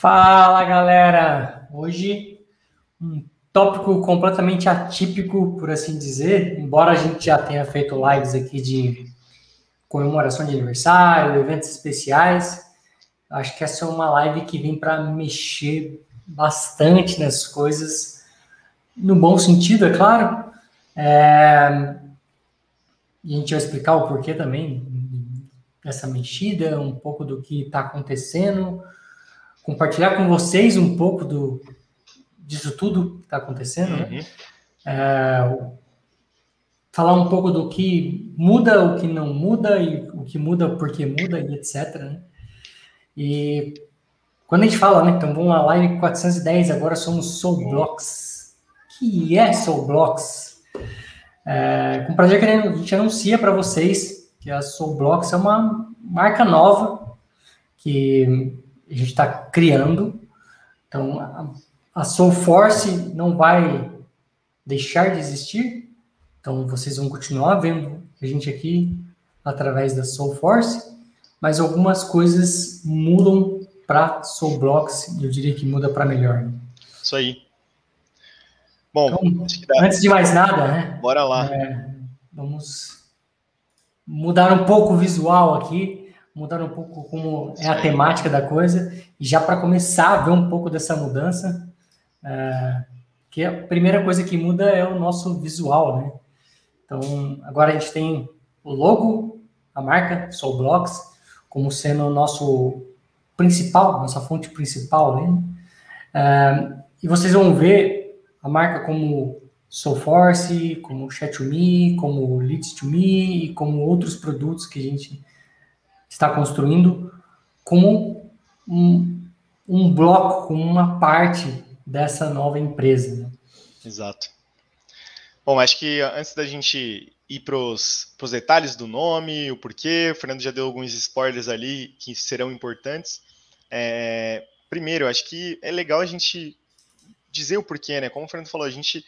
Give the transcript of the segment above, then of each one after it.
Fala galera! Hoje um tópico completamente atípico, por assim dizer, embora a gente já tenha feito lives aqui de comemoração de aniversário, eventos especiais. Acho que essa é uma live que vem para mexer bastante nas coisas, no bom sentido, é claro. É... E a gente vai explicar o porquê também dessa mexida, um pouco do que está acontecendo, compartilhar com vocês um pouco do, disso tudo que está acontecendo, né? uhum. né? É, falar um pouco do que muda, o que não muda, e o que muda, porque muda, e etc. Né? E quando a gente fala, né? Então vamos lá, live 410, agora somos Soulblocks. que é Soulblocks? É, com prazer que a gente anuncia para vocês que a Soulblocks é uma marca nova que a gente está criando. Então, a, a Soulforce não vai deixar de existir, então vocês vão continuar vendo a gente aqui através da Soul Force, mas algumas coisas mudam para Soul Blocks e eu diria que muda para melhor. Isso aí. Bom, então, antes de mais nada, né? Bora lá. É, vamos mudar um pouco o visual aqui, mudar um pouco como é a temática da coisa e já para começar a ver um pouco dessa mudança. É, que a primeira coisa que muda é o nosso visual, né? Então, agora a gente tem o logo, a marca Soulblocks, como sendo o nosso principal, nossa fonte principal. Né? Uh, e vocês vão ver a marca como Soulforce, como Chat2Me, como Leads2Me e como outros produtos que a gente está construindo como um, um bloco, como uma parte dessa nova empresa. Né? Exato. Bom, acho que antes da gente ir para os detalhes do nome, o porquê, o Fernando já deu alguns spoilers ali que serão importantes. É, primeiro, acho que é legal a gente dizer o porquê, né? Como o Fernando falou, a gente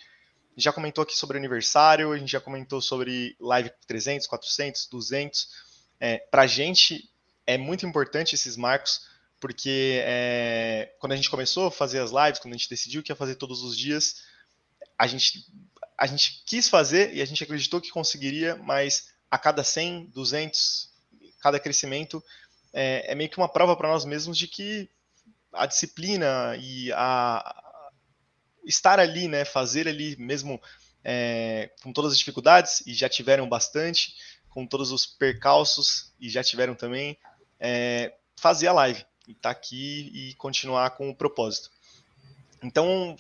já comentou aqui sobre aniversário, a gente já comentou sobre live 300, 400, 200. É, para a gente é muito importante esses marcos, porque é, quando a gente começou a fazer as lives, quando a gente decidiu que ia fazer todos os dias, a gente a gente quis fazer e a gente acreditou que conseguiria, mas a cada 100, 200, cada crescimento é, é meio que uma prova para nós mesmos de que a disciplina e a estar ali, né, fazer ali mesmo é, com todas as dificuldades e já tiveram bastante, com todos os percalços e já tiveram também, é, fazer a live e estar tá aqui e continuar com o propósito. Então,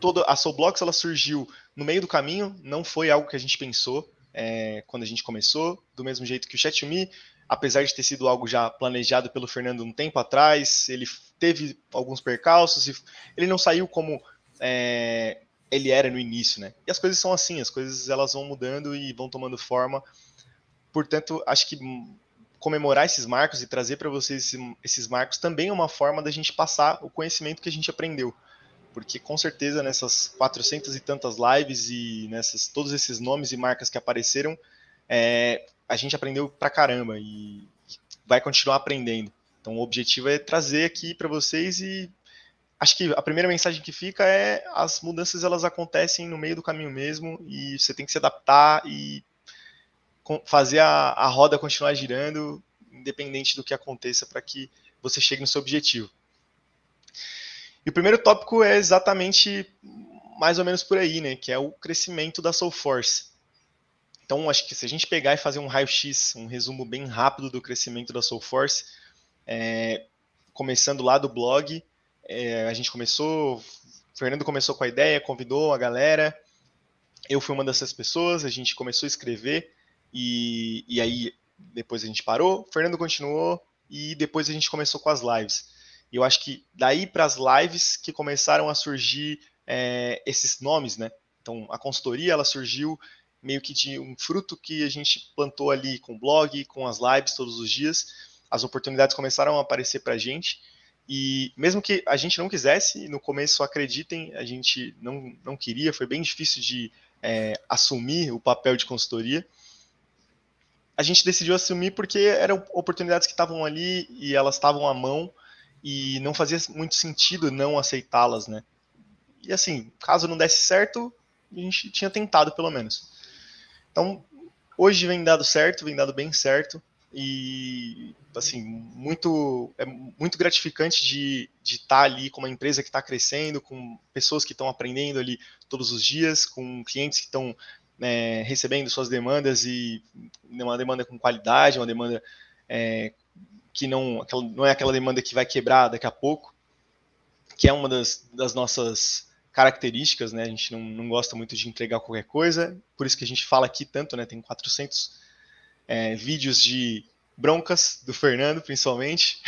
toda a Soulblocks ela surgiu no meio do caminho, não foi algo que a gente pensou é, quando a gente começou, do mesmo jeito que o ChatMe, apesar de ter sido algo já planejado pelo Fernando um tempo atrás, ele teve alguns percalços e ele não saiu como é, ele era no início, né? E as coisas são assim, as coisas elas vão mudando e vão tomando forma. Portanto, acho que comemorar esses marcos e trazer para vocês esses marcos também é uma forma da gente passar o conhecimento que a gente aprendeu porque com certeza nessas 400 e tantas lives e nessas todos esses nomes e marcas que apareceram, é, a gente aprendeu pra caramba e vai continuar aprendendo. Então o objetivo é trazer aqui para vocês e acho que a primeira mensagem que fica é as mudanças elas acontecem no meio do caminho mesmo e você tem que se adaptar e fazer a, a roda continuar girando independente do que aconteça para que você chegue no seu objetivo. E o primeiro tópico é exatamente mais ou menos por aí, né? Que é o crescimento da Soulforce. Então, acho que se a gente pegar e fazer um raio-x, um resumo bem rápido do crescimento da Soulforce, é, começando lá do blog, é, a gente começou, o Fernando começou com a ideia, convidou a galera, eu fui uma dessas pessoas, a gente começou a escrever, e, e aí depois a gente parou, Fernando continuou, e depois a gente começou com as lives. E eu acho que daí para as lives que começaram a surgir é, esses nomes, né? Então a consultoria ela surgiu meio que de um fruto que a gente plantou ali com o blog, com as lives todos os dias. As oportunidades começaram a aparecer para a gente. E mesmo que a gente não quisesse, no começo, acreditem, a gente não, não queria, foi bem difícil de é, assumir o papel de consultoria. A gente decidiu assumir porque eram oportunidades que estavam ali e elas estavam à mão e não fazia muito sentido não aceitá-las, né? E assim, caso não desse certo, a gente tinha tentado pelo menos. Então, hoje vem dado certo, vem dado bem certo e assim muito é muito gratificante de de estar tá ali com uma empresa que está crescendo, com pessoas que estão aprendendo ali todos os dias, com clientes que estão né, recebendo suas demandas e uma demanda com qualidade, uma demanda é, que não, não é aquela demanda que vai quebrar daqui a pouco, que é uma das, das nossas características, né? A gente não, não gosta muito de entregar qualquer coisa, por isso que a gente fala aqui tanto, né? Tem 400 é, vídeos de broncas do Fernando, principalmente.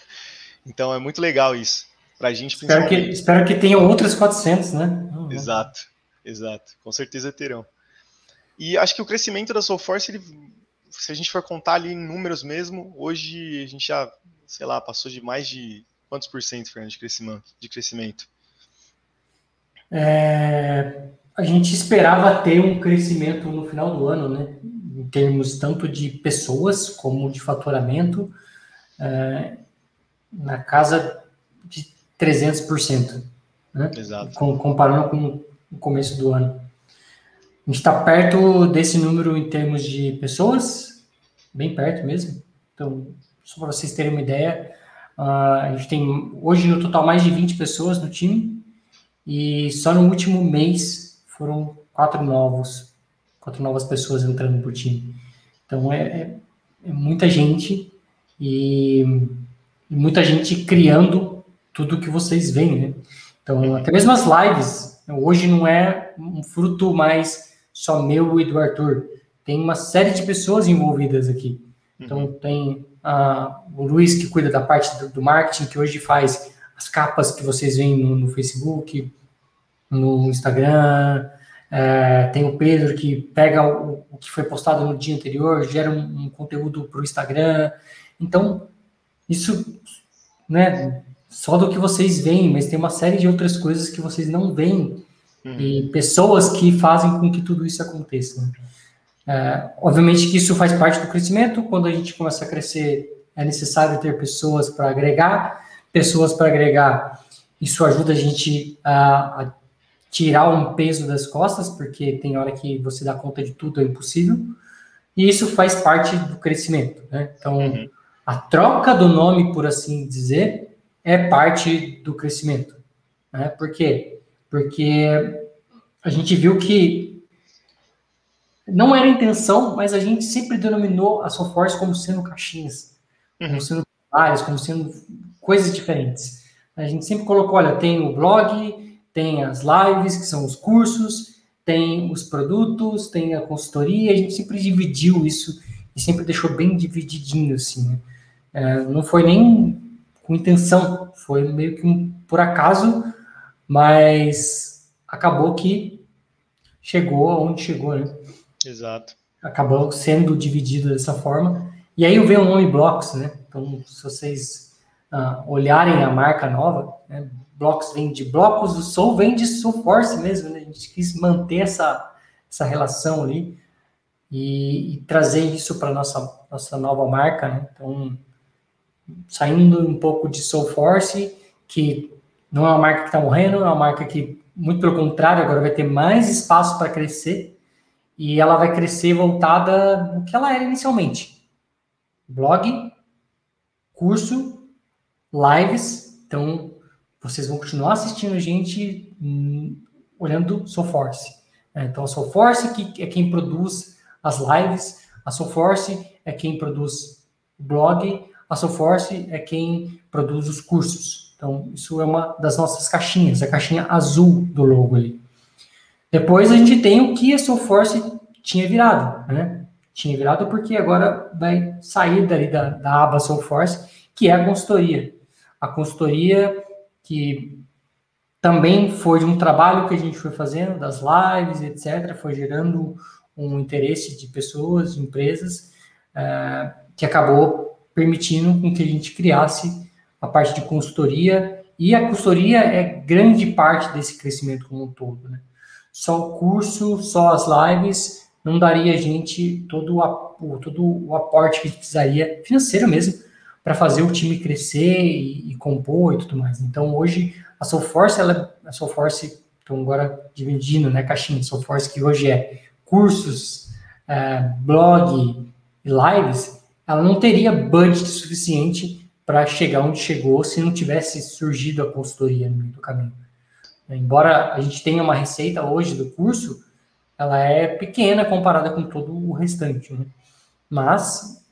então é muito legal isso. Pra gente, espero que, espero que tenham outras 400, né? Exato, exato. Com certeza terão. E acho que o crescimento da Soulforce, ele, se a gente for contar ali em números mesmo, hoje a gente já, sei lá, passou de mais de quantos por cento, Fernando, de crescimento? De crescimento? É, a gente esperava ter um crescimento no final do ano, né? Em termos tanto de pessoas como de faturamento, é, na casa de 300%. Né? Exato. Com, comparando com o começo do ano. A gente está perto desse número em termos de pessoas, bem perto mesmo. Então, só para vocês terem uma ideia, uh, a gente tem hoje no total mais de 20 pessoas no time e só no último mês foram quatro novos, quatro novas pessoas entrando o time. Então é, é, é muita gente e, e, muita gente criando tudo que vocês veem, né? Então até mesmo as lives hoje não é um fruto mais só meu e do Arthur. Tem uma série de pessoas envolvidas aqui. Então, uhum. tem uh, o Luiz, que cuida da parte do, do, marketing, que hoje faz as capas que vocês veem no, no Facebook, no Instagram. É, tem o Pedro, que pega o, o, que foi postado no dia anterior, gera um, um conteúdo para o Instagram. Então, isso, né, só do que vocês veem, mas tem uma série de outras coisas que vocês não veem uhum. e pessoas que fazem com que tudo isso aconteça. Né? É, obviamente que isso faz parte do crescimento. Quando a gente começa a crescer, é necessário ter pessoas para agregar, pessoas para agregar. Isso ajuda a gente a, a, tirar um peso das costas, porque tem hora que você dá conta de tudo é impossível. E isso faz parte do crescimento. Né? Então, uhum. a troca do nome, por assim dizer, é parte do crescimento. Né? Por quê? Porque a gente viu que não era intenção, mas a gente sempre denominou a Soulforce como sendo caixinhas, uhum. como sendo áreas, como sendo coisas diferentes. A gente sempre colocou, olha, tem o blog, tem as lives, que são os cursos, tem os produtos, tem a consultoria, a gente sempre dividiu isso e sempre deixou bem divididinho, assim, né? é, não foi nem com intenção, foi meio que um por acaso, mas acabou que chegou aonde chegou, né? Exato. Acabou sendo dividido dessa forma. E aí veio o nome Blocks, né? Então, se vocês uh, olharem a marca nova, né? Blocks vem de blocos, o Soul vem de Soul Force mesmo, né? A gente quis manter essa, essa relação ali e, e trazer isso para nossa nossa nova marca, né? Então, saindo um pouco de Soul Force, que não é uma marca que está morrendo, é uma marca que, muito pelo contrário, agora vai ter mais espaço para crescer e ela vai crescer voltada no que ela era inicialmente: blog, curso, lives. Então, vocês vão continuar assistindo gente hum, olhando Soulforce. É, então, a Soulforce que é quem produz as lives, a Soulforce é quem produz o blog, a Soulforce é quem produz os cursos. Então, isso é uma das nossas caixinhas, a caixinha azul do logo ali. Depois a gente tem o que a Soulforce tinha virado, né? Tinha virado porque agora vai sair dali da, da aba Soulforce, que é a consultoria. A consultoria que também foi de um trabalho que a gente foi fazendo, das lives, etc., foi gerando um interesse de pessoas, de empresas, uh, que acabou permitindo com que a gente criasse a parte de consultoria, e a consultoria é grande parte desse crescimento como um todo. Né? Só o curso, só as lives, não daria a gente todo o, todo o aporte que precisaria, financeiro mesmo, para fazer o time crescer e, e, compor e tudo mais. Então, hoje, a Soulforce, ela, a Soulforce, então agora dividindo, né, caixinha, Soulforce que hoje é cursos, é, blog e lives, ela não teria budget suficiente para chegar onde chegou se não tivesse surgido a consultoria no meio do caminho. Embora a gente tenha uma receita hoje do curso, ela é pequena comparada com todo o restante. Né? Mas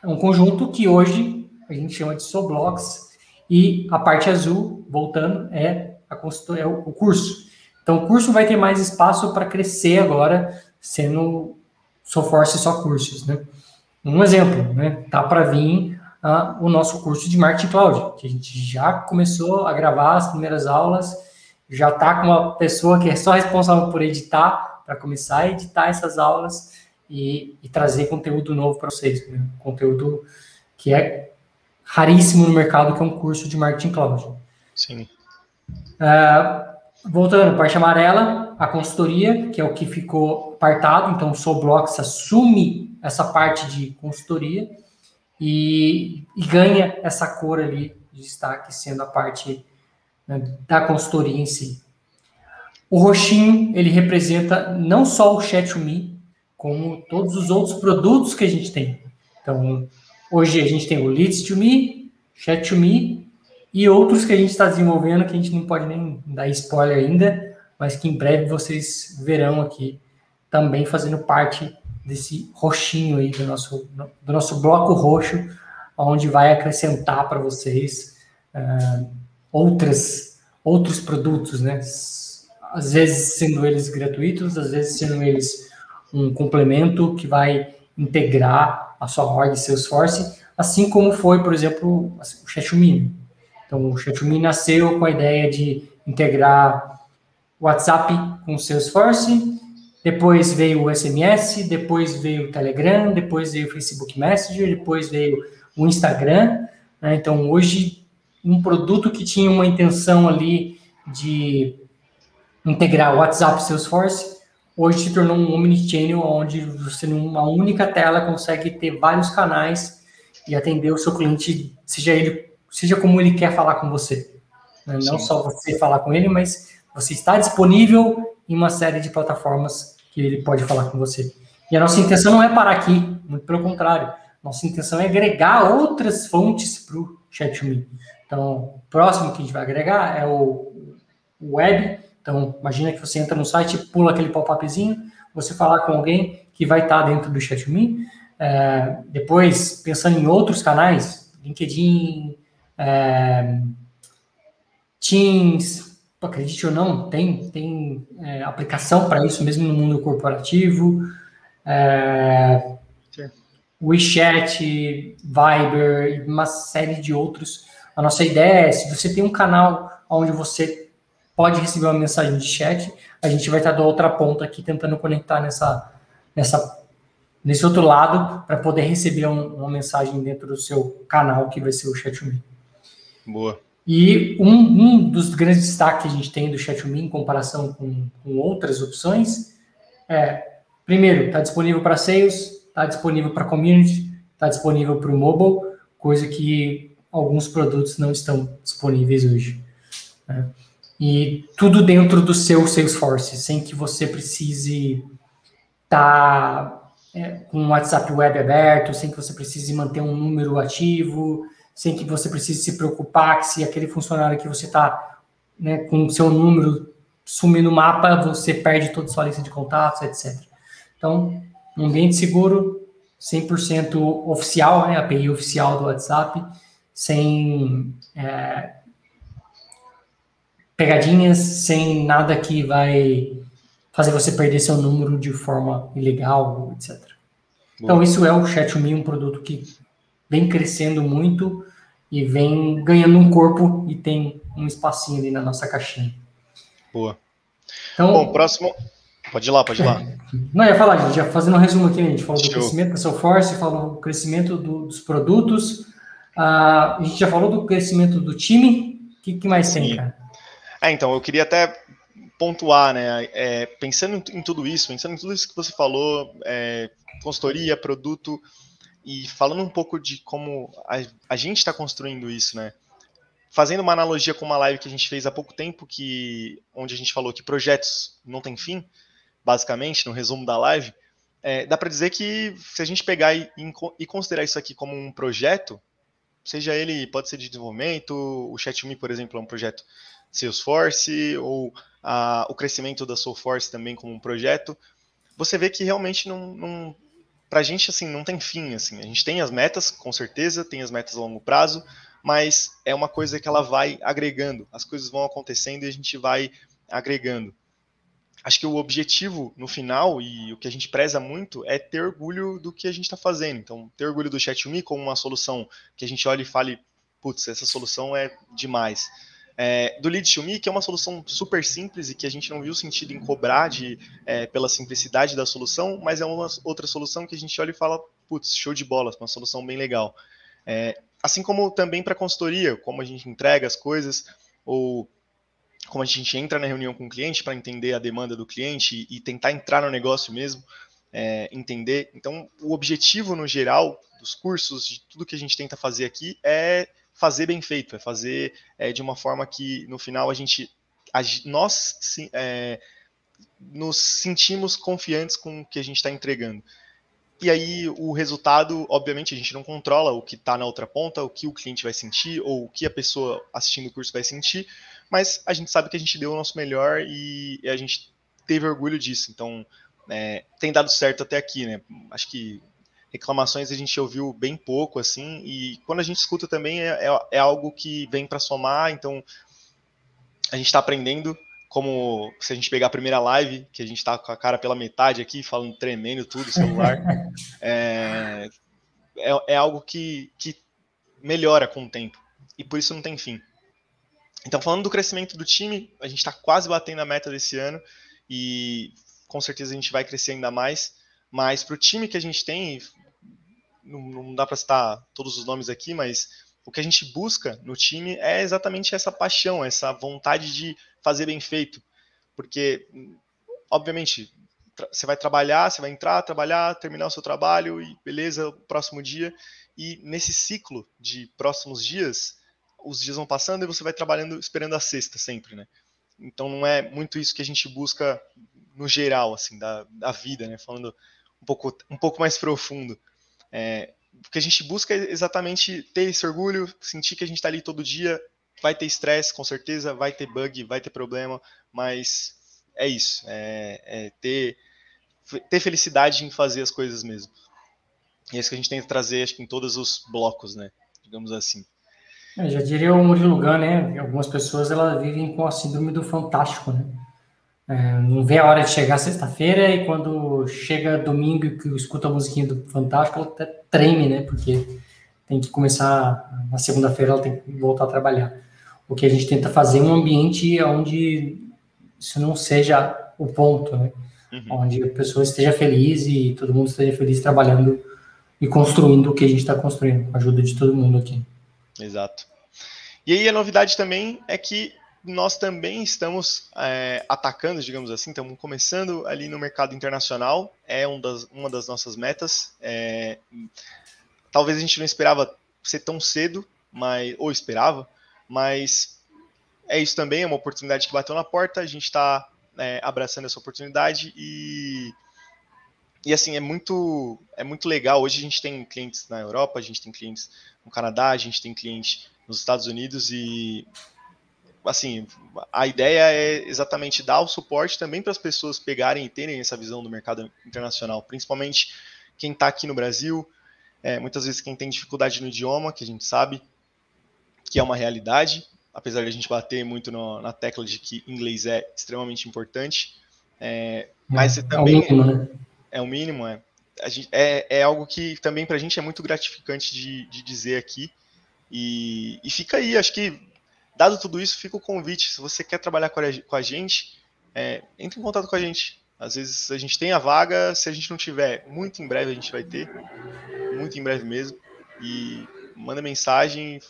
é um conjunto que hoje a gente chama de Soblox e a parte azul, voltando, é, a é o curso. Então, o curso vai ter mais espaço para crescer agora, sendo Soforce só cursos, né? Um exemplo, né? Tá para vir uh, o nosso curso de Marketing Cloud, que a gente já começou a gravar as primeiras aulas, já tá com uma pessoa que é só responsável por editar, para começar a editar essas aulas e, e trazer conteúdo novo para vocês, né? conteúdo que é raríssimo no mercado, que é um curso de Marketing Cloud. Sim. Uh, voltando, parte amarela, a consultoria, que é o que ficou apartado, então o Soblox assume essa parte de consultoria e, e, ganha essa cor ali de destaque, sendo a parte né, da consultoria em si. O roxinho, ele representa não só o Chat2Me, como todos os outros produtos que a gente tem. Então, hoje a gente tem o Leads2Me, Chat2Me e outros que a gente está desenvolvendo que a gente não pode nem dar spoiler ainda, mas que em breve vocês verão aqui também fazendo parte desse roxinho aí do nosso, do nosso bloco roxo, onde vai acrescentar para vocês uh, outras, outros produtos, né? Às vezes sendo eles gratuitos, às vezes sendo eles um complemento que vai integrar a sua org Salesforce, assim como foi, por exemplo, o ChatMe. Então, o ChatMe nasceu com a ideia de integrar WhatsApp com o Salesforce, depois veio o SMS, depois veio o Telegram, depois veio o Facebook Messenger, depois veio o Instagram. Né? Então, hoje, um produto que tinha uma intenção ali de integrar o WhatsApp Salesforce, hoje se tornou um omnichannel, onde você, numa única tela, consegue ter vários canais e atender o seu cliente, seja ele, seja como ele quer falar com você. Né? Não só você falar com ele, mas você está disponível em uma série de plataformas que ele pode falar com você. E a nossa intenção não é parar aqui, muito pelo contrário. Nossa intenção é agregar outras fontes para o ChatMe. Então, o próximo que a gente vai agregar é o web. Então, imagina que você entra no site, pula aquele pop-upzinho, você falar com alguém que vai estar dentro do ChatMe. É, depois, pensando em outros canais, LinkedIn, é, Teams, acredite ou não, tem, tem é, aplicação para isso mesmo no mundo corporativo. É, WeChat, Viber, uma série de outros. A nossa ideia é, se você tem um canal onde você pode receber uma mensagem de chat, a gente vai estar do outra ponta aqui tentando conectar nessa, nessa, nesse outro lado para poder receber um, uma mensagem dentro do seu canal, que vai ser o Chat Boa. E um, um, dos grandes destaques que a gente tem do ChatMe em comparação com, com outras opções é, primeiro, está disponível para sales, está disponível para community, está disponível para o mobile, coisa que alguns produtos não estão disponíveis hoje. Né? E tudo dentro do seu Salesforce, sem que você precise estar tá, é, com o WhatsApp web aberto, sem que você precise manter um número ativo, sem que você precise se preocupar que se aquele funcionário que você está né, com o seu número sumir no mapa, você perde toda a sua lista de contatos, etc. Então, um ambiente seguro, 100% oficial, né, API oficial do WhatsApp, sem é, pegadinhas, sem nada que vai fazer você perder seu número de forma ilegal, etc. Então, isso é o Chat.me, um produto que vem crescendo muito e vem ganhando um corpo e tem um espacinho ali na nossa caixinha. Boa. Então, Bom, próximo. Pode ir lá, pode ir lá. Não, ia falar, gente, já fazendo um resumo aqui, a gente falou Show. do crescimento da Salesforce, falou do crescimento do, dos produtos, uh, a gente já falou do crescimento do time, o que, que, mais Sim. tem, cara? É, então, eu queria até pontuar, né, é, pensando em tudo isso, pensando em tudo isso que você falou, é, consultoria, produto, e falando um pouco de como a, a gente está construindo isso, né? Fazendo uma analogia com uma live que a gente fez há pouco tempo, que onde a gente falou que projetos não têm fim, basicamente, no resumo da live, é, dá para dizer que se a gente pegar e, e, considerar isso aqui como um projeto, seja ele, pode ser de desenvolvimento, o ChatMe, por exemplo, é um projeto Salesforce, ou a, o crescimento da Soulforce também como um projeto, você vê que realmente não, não para a gente assim não tem fim assim. A gente tem as metas, com certeza, tem as metas a longo prazo, mas é uma coisa que ela vai agregando. As coisas vão acontecendo e a gente vai agregando. Acho que o objetivo no final e o que a gente preza muito é ter orgulho do que a gente está fazendo. Então, ter orgulho do ChatMe como uma solução que a gente olhe e fale, putz, essa solução é demais. É, do Lead to Me, que é uma solução super simples e que a gente não viu sentido em cobrar de, é, pela simplicidade da solução, mas é uma outra solução que a gente olha e fala, putz, show de bola, uma solução bem legal. É, assim como também para consultoria, como a gente entrega as coisas, ou como a gente entra na reunião com o cliente para entender a demanda do cliente e, tentar entrar no negócio mesmo, é, entender. Então, o objetivo no geral dos cursos, de tudo que a gente tenta fazer aqui, é fazer bem feito, é fazer é, de uma forma que no final a gente, a, nós é, nos sentimos confiantes com o que a gente está entregando. E aí o resultado, obviamente, a gente não controla o que está na outra ponta, o que o cliente vai sentir ou o que a pessoa assistindo o curso vai sentir, mas a gente sabe que a gente deu o nosso melhor e a gente teve orgulho disso. Então, é, tem dado certo até aqui, né? Acho que reclamações a gente ouviu bem pouco, assim, e quando a gente escuta também é, é, é algo que vem para somar, então a gente está aprendendo, como se a gente pegar a primeira live, que a gente está com a cara pela metade aqui, falando tremendo tudo, celular, é, é, é, algo que, que melhora com o tempo, e por isso não tem fim. Então, falando do crescimento do time, a gente está quase batendo a meta desse ano, e com certeza a gente vai crescer ainda mais, mas para o time que a gente tem, não, não dá para citar todos os nomes aqui, mas o que a gente busca no time é exatamente essa paixão, essa vontade de fazer bem feito. Porque, obviamente, você vai trabalhar, você vai entrar, trabalhar, terminar o seu trabalho e beleza, próximo dia. E nesse ciclo de próximos dias, os dias vão passando e você vai trabalhando esperando a sexta sempre, né? Então não é muito isso que a gente busca no geral, assim, da, da vida, né? Falando um pouco, um pouco mais profundo. É, o que a gente busca é exatamente ter esse orgulho, sentir que a gente está ali todo dia. Vai ter estresse, com certeza, vai ter bug, vai ter problema, mas é isso. É, é ter, ter felicidade em fazer as coisas mesmo. E é isso que a gente tenta trazer, acho que em todos os blocos, né? Digamos assim. Eu já diria o Murilo Gun, né? Algumas pessoas elas vivem com a síndrome do fantástico, né? É, não vê a hora de chegar sexta-feira e quando chega domingo e que escuta a musiquinha do Fantástico, ela até treme, né? Porque tem que começar na segunda-feira, ela tem que voltar a trabalhar. O que a gente tenta fazer é um ambiente onde isso não seja o ponto, né? Uhum. Onde a pessoa esteja feliz e todo mundo esteja feliz trabalhando e construindo o que a gente está construindo, com a ajuda de todo mundo aqui. Exato. E aí a novidade também é que nós também estamos é, atacando, digamos assim, estamos começando ali no mercado internacional, é um das, uma das nossas metas. É, talvez a gente não esperava ser tão cedo, mas, ou esperava, mas é isso também, é uma oportunidade que bateu na porta, a gente está é, abraçando essa oportunidade e, e assim, é muito, é muito legal. Hoje a gente tem clientes na Europa, a gente tem clientes no Canadá, a gente tem clientes nos Estados Unidos e assim, a ideia é exatamente dar o suporte também para as pessoas pegarem e terem essa visão do mercado internacional, principalmente quem está aqui no Brasil, é, muitas vezes quem tem dificuldade no idioma, que a gente sabe que é uma realidade, apesar de a gente bater muito no, na tecla de que inglês é extremamente importante, é, mas é, também é o mínimo, né? é o mínimo, é, gente, é, é algo que também para a gente é muito gratificante de, de dizer aqui, e, e fica aí, acho que Dado tudo isso, fica o convite. Se você quer trabalhar com a gente, é, entre em contato com a gente. Às vezes a gente tem a vaga, se a gente não tiver, muito em breve a gente vai ter, muito em breve mesmo. E manda mensagem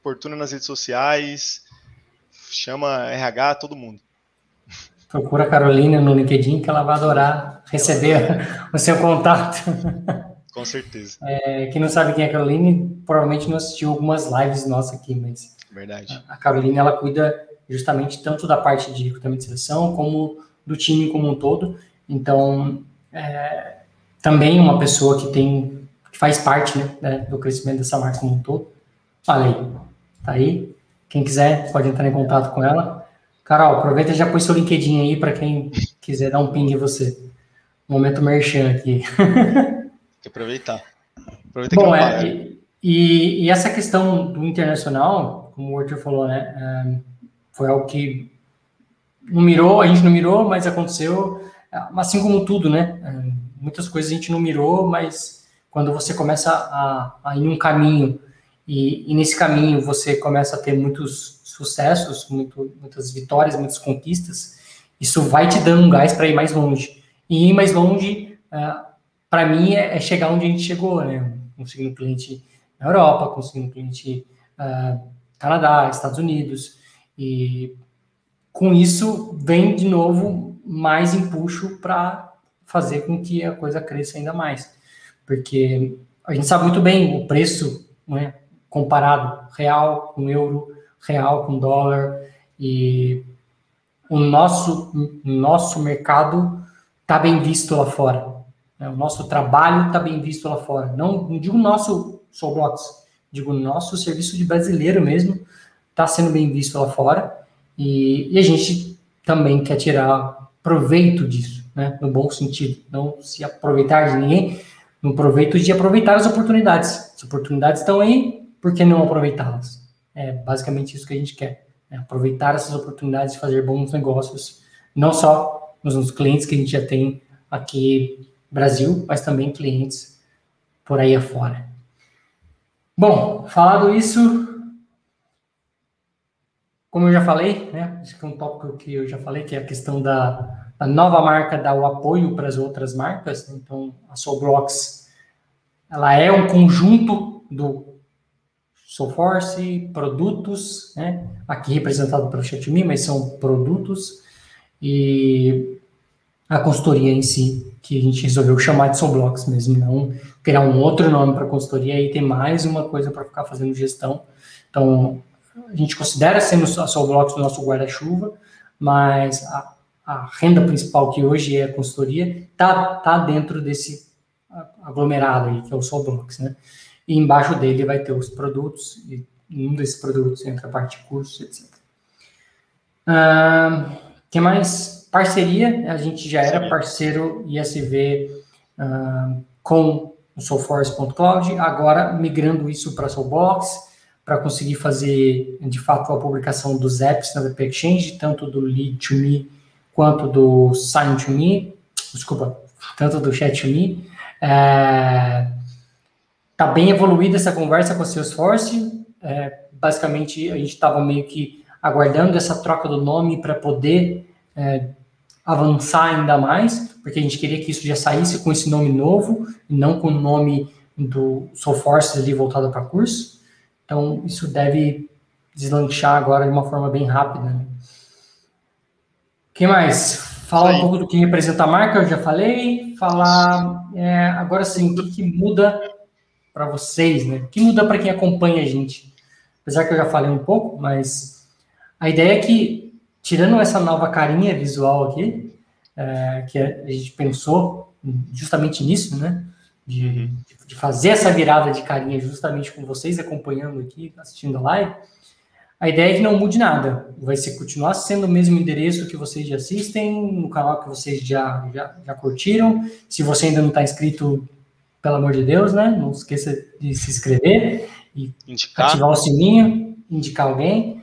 oportuna nas redes sociais, chama RH, todo mundo. Procura a Carolina no LinkedIn que ela vai adorar receber o seu contato. Com certeza. É, quem não sabe quem é a Caroline, provavelmente não assistiu algumas lives nossas aqui, mas. Verdade. A Caroline, ela cuida justamente tanto da parte de recrutamento de seleção, como do time como um todo. Então, é, também uma pessoa que tem, que faz parte né, né do crescimento dessa marca como um todo. Falei, tá aí. Quem quiser pode entrar em contato com ela. Carol, aproveita e já põe seu LinkedIn aí para quem quiser dar um ping em você. Momento merchan aqui. Tem que aproveitar. Aproveita Bom, é, e, e, essa questão do internacional, como o Arthur falou, né? Foi algo que não mirou, a gente não mirou, mas aconteceu. Assim como tudo, né? Muitas coisas a gente não mirou, mas quando você começa a, a ir um caminho e, e, nesse caminho você começa a ter muitos sucessos, muito, muitas vitórias, muitas conquistas, isso vai te dando um gás para ir mais longe. E ir mais longe, é, para mim, é, é, chegar onde a gente chegou, né? Conseguindo cliente na Europa, conseguindo cliente uh, Canadá, Estados Unidos, e com isso vem de novo mais empuxo para fazer com que a coisa cresça ainda mais. Porque a gente sabe muito bem o preço né, comparado real com euro, real com dólar, e o nosso, nosso mercado está bem visto lá fora. Né? O nosso trabalho está bem visto lá fora. Não, não digo nosso Soulblocks, digo nosso serviço de brasileiro mesmo está sendo bem visto lá fora. E, e a gente também quer tirar proveito disso né, no bom sentido, não se aproveitar de ninguém, no proveito de aproveitar as oportunidades. As oportunidades estão aí, por que não aproveitá-las? É basicamente isso que a gente quer, né, aproveitar essas oportunidades de fazer bons negócios, não só nos clientes que a gente já tem aqui no Brasil, mas também clientes por aí afora. Bom, falado isso, como eu já falei, né, que é um tópico que eu já falei, que é a questão da a nova marca dá o apoio para as outras marcas, então a Soulblocks ela é um conjunto do Soulforce, produtos, né? aqui representado pelo ChatMe, mas são produtos, e a consultoria em si, que a gente resolveu chamar de Soulblocks mesmo, não criar um outro nome para consultoria e ter mais uma coisa para ficar fazendo gestão. Então, a gente considera sendo a Soulblocks o nosso guarda-chuva, mas a, a renda principal, que hoje é a consultoria, tá, tá dentro desse aglomerado aí, que é o Solblocks, né? E embaixo dele vai ter os produtos, e um desses produtos entra a parte de cursos, etc. Uh, que mais? Parceria, a gente já era parceiro ISV uh, com o Soulforce.cloud, agora migrando isso para Soulbox, para conseguir fazer, de fato, a publicação dos apps na VP Exchange, tanto do Lead to Me quanto do Sign to Me, desculpa, tanto do Chat to Me. É, tá bem evoluída essa conversa com a Salesforce. É, basicamente, a gente estava meio que aguardando essa troca do nome para poder é, avançar ainda mais, porque a gente queria que isso já saísse com esse nome novo, e não com o nome do Soulforce ali voltado para curso. Então, isso deve deslanchar agora de uma forma bem rápida. Né? que mais? Falar um pouco do que representa a marca, eu já falei. Falar é, agora sim, o que, que muda para vocês, né? O que muda para quem acompanha a gente? Apesar que eu já falei um pouco, mas a ideia é que, tirando essa nova carinha visual aqui, é, que a gente pensou justamente nisso, né? De, de fazer essa virada de carinha justamente com vocês acompanhando aqui, assistindo a live a ideia é que não mude nada. Vai ser continuar sendo o mesmo endereço que vocês já assistem, no canal que vocês já, já, já curtiram. Se você ainda não está inscrito, pelo amor de Deus, né? Não esqueça de se inscrever e indicar. ativar o sininho, indicar alguém.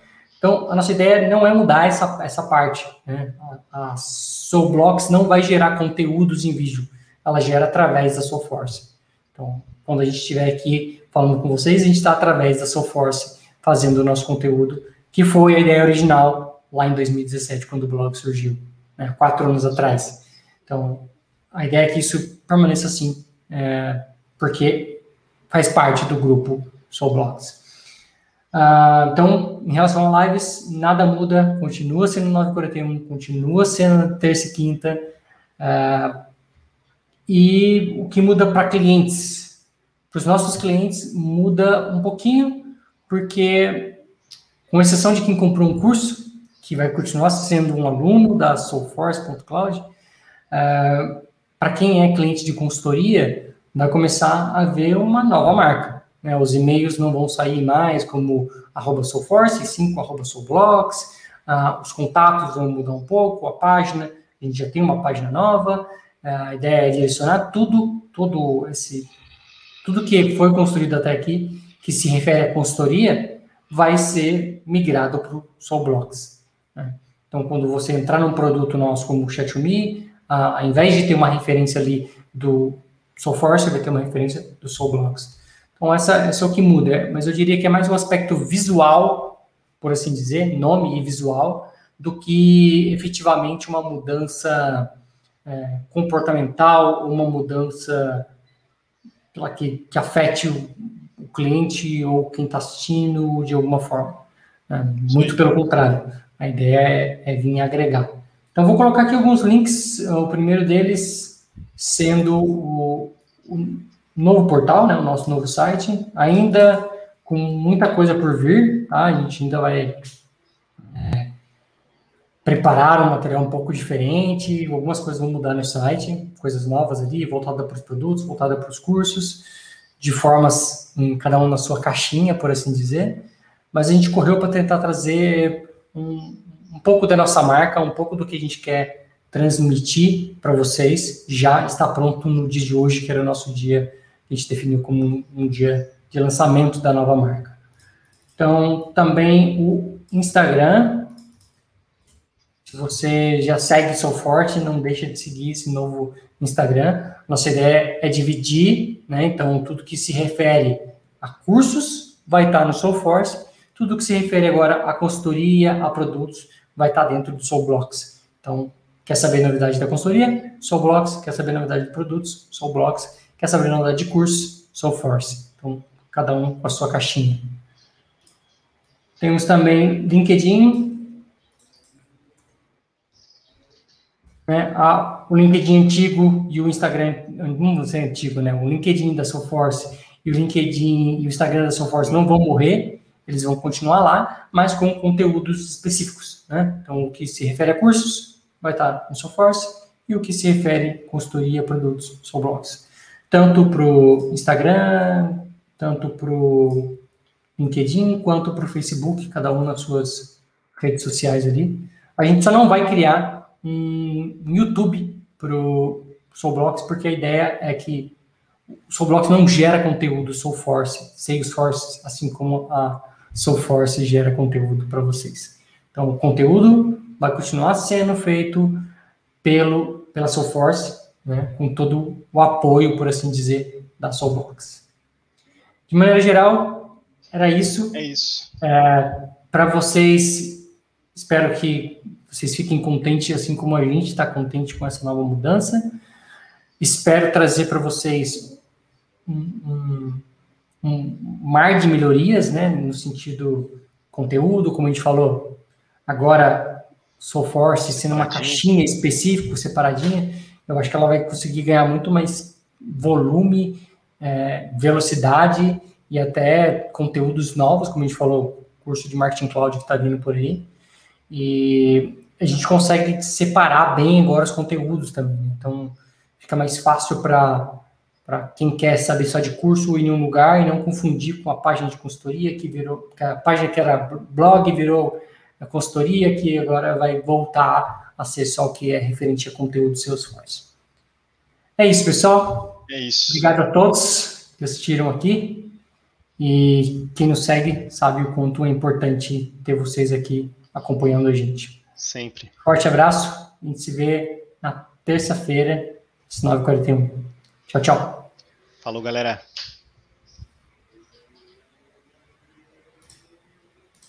Então, a nossa ideia não é mudar essa, essa parte. Né? A, a Soulblocks não vai gerar conteúdos em vídeo. Ela gera através da Soulforce. Então, quando a gente estiver aqui falando com vocês, a gente está através da Soulforce fazendo o nosso conteúdo, que foi a ideia original lá em 2017, quando o blog surgiu, né, quatro anos atrás. Então, a ideia é que isso permaneça assim, é, porque faz parte do grupo Soul Blogs. Uh, então, em relação a lives, nada muda, continua sendo 9h41, continua sendo terça e quinta. Uh, e o que muda para clientes? Para os nossos clientes muda um pouquinho, porque, com exceção de quem comprou um curso, que vai continuar sendo um aluno da Soulforce.cloud, uh, para quem é cliente de consultoria, vai começar a ver uma nova marca. Né? Os e-mails não vão sair mais como arroba Soulforce, sim com arroba Soulblocks, uh, os contatos vão mudar um pouco, a página, a gente já tem uma página nova, uh, a ideia é direcionar tudo, todo esse, tudo que foi construído até aqui, que se refere à consultoria, vai ser migrado para o Soulblocks. Né? Então, quando você entrar num produto nosso como o Chat2Me, uh, ao invés de ter uma referência ali do Soulforce, vai ter uma referência do Soulblocks. Então, essa, essa é o que muda, mas eu diria que é mais um aspecto visual, por assim dizer, nome e visual, do que efetivamente uma mudança é, comportamental, uma mudança que, que afete o, o cliente ou quem está assistindo de alguma forma. É, muito pelo contrário, a ideia é, é vir agregar. Então, vou colocar aqui alguns links. O primeiro deles sendo o, o novo portal, né, o nosso novo site, ainda com muita coisa por vir, tá? A gente ainda vai é, preparar um material um pouco diferente, algumas coisas vão mudar no site, coisas novas ali, voltada para os produtos, voltada para os cursos, de formas, em cada um na sua caixinha, por assim dizer, mas a gente correu para tentar trazer um, um pouco da nossa marca, um pouco do que a gente quer transmitir para vocês, já está pronto no dia de hoje, que era o nosso dia a gente definiu como um, um dia de lançamento da nova marca. Então, também o Instagram, se você já segue Sou Forte, não deixa de seguir esse novo Instagram. Nossa ideia é dividir, né? Então, tudo que se refere a cursos vai estar no Soul Force, tudo que se refere agora a consultoria, a produtos, vai estar dentro do Soul Blocks. Então, quer saber novidade da consultoria? Soul Blocks. Quer saber novidade de produtos? Soul Blocks. Quer saber novidade de curso? Soulforce. Então, cada um com a sua caixinha. Temos também LinkedIn. Né? Ah, o LinkedIn antigo e o Instagram, não sei antigo, né? O LinkedIn da Soulforce e o LinkedIn e o Instagram da Soulforce não vão morrer, eles vão continuar lá, mas com conteúdos específicos, né? Então, o que se refere a cursos vai estar no Soulforce e o que se refere a consultoria, produtos, Soulblocks tanto para o Instagram, tanto para o LinkedIn, quanto para o Facebook, cada um nas suas redes sociais ali. A gente só não vai criar um YouTube para o Soulblocks, porque a ideia é que o Soulblocks não gera conteúdo Soulforce, Salesforce, assim como a Soulforce gera conteúdo para vocês. Então, o conteúdo vai continuar sendo feito pelo, pela Soulforce, né, com todo o apoio, por assim dizer, da Soulbox. De maneira geral, era isso. É isso. É, Para vocês, espero que vocês fiquem contentes, assim como a gente está contente com essa nova mudança. Espero trazer para vocês um, um, um, mar de melhorias, né, no sentido conteúdo, como a gente falou, agora Soulforce sendo uma caixinha específica, separadinha eu acho que ela vai conseguir ganhar muito mais volume, é, velocidade e até conteúdos novos, como a gente falou, curso de marketing cloud que está vindo por aí. E a gente consegue separar bem agora os conteúdos também. Né? Então, fica mais fácil para para quem quer saber só de curso em um lugar e não confundir com a página de consultoria que virou, que a página que era blog virou a consultoria que agora vai voltar a ser só o que é referente a conteúdo Salesforce. É isso, pessoal. É isso. Obrigado a todos que assistiram aqui. E quem nos segue sabe o quanto é importante ter vocês aqui acompanhando a gente. Sempre. Forte abraço. A gente se vê na terça-feira, às 9h41. Tchau, tchau. Falou, galera.